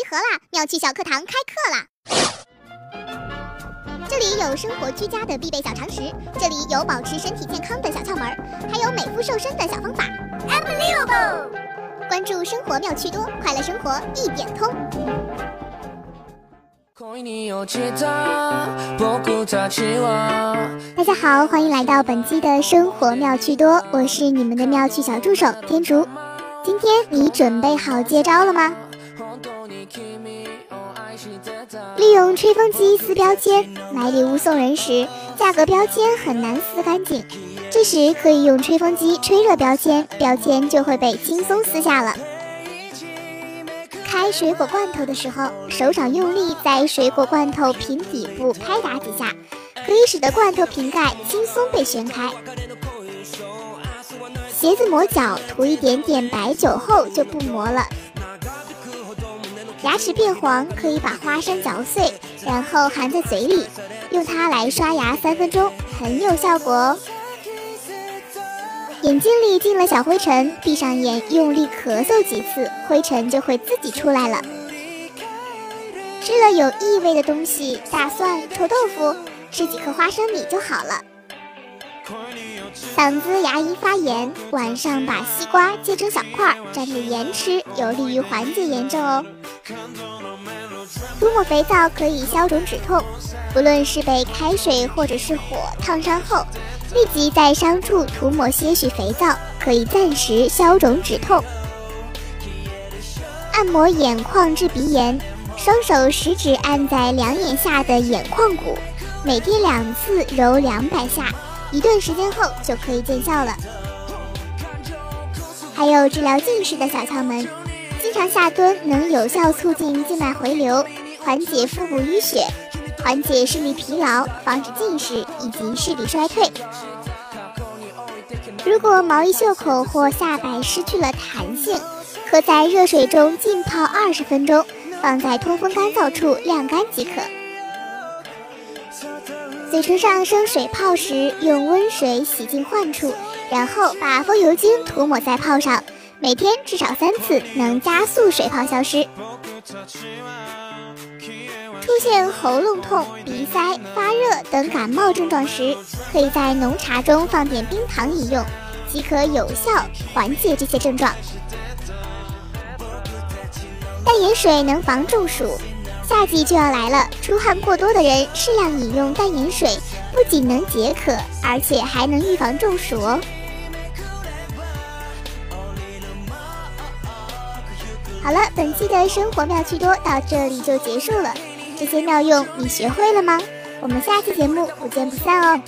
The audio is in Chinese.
盒啦！妙趣小课堂开课啦！这里有生活居家的必备小常识，这里有保持身体健康的小窍门，还有美肤瘦身的小方法。Unbelievable！关注生活妙趣多，快乐生活一点通。大家好，欢迎来到本期的生活妙趣多，我是你们的妙趣小助手天竺。今天你准备好接招了吗？利用吹风机撕标签，买礼物送人时，价格标签很难撕干净。这时可以用吹风机吹热标签，标签就会被轻松撕下了。开水果罐头的时候，手掌用力在水果罐头瓶底部拍打几下，可以使得罐头瓶盖轻松被旋开。鞋子磨脚，涂一点点白酒后就不磨了。牙齿变黄，可以把花生嚼碎，然后含在嘴里，用它来刷牙三分钟，很有效果哦。眼睛里进了小灰尘，闭上眼，用力咳嗽几次，灰尘就会自己出来了。吃了有异味的东西，大蒜、臭豆腐，吃几颗花生米就好了。嗓子牙龈发炎，晚上把西瓜切成小块，蘸着盐吃，有利于缓解炎症哦。涂抹肥皂可以消肿止痛，不论是被开水或者是火烫伤后，立即在伤处涂抹些许肥皂，可以暂时消肿止痛。按摩眼眶治鼻炎，双手食指按在两眼下的眼眶骨，每天两次揉两百下。一段时间后就可以见效了。还有治疗近视的小窍门，经常下蹲能有效促进静脉回流，缓解腹部淤血，缓解视力疲劳，防止近视以及视力衰退。如果毛衣袖口或下摆失去了弹性，可在热水中浸泡二十分钟，放在通风干燥处晾干即可。嘴唇上生水泡时，用温水洗净患处，然后把风油精涂抹在泡上，每天至少三次，能加速水泡消失。出现喉咙痛、鼻塞、发热等感冒症状时，可以在浓茶中放点冰糖饮用，即可有效缓解这些症状。淡盐水能防中暑。夏季就要来了，出汗过多的人适量饮用淡盐水，不仅能解渴，而且还能预防中暑哦。好了，本期的生活妙趣多到这里就结束了，这些妙用你学会了吗？我们下期节目不见不散哦。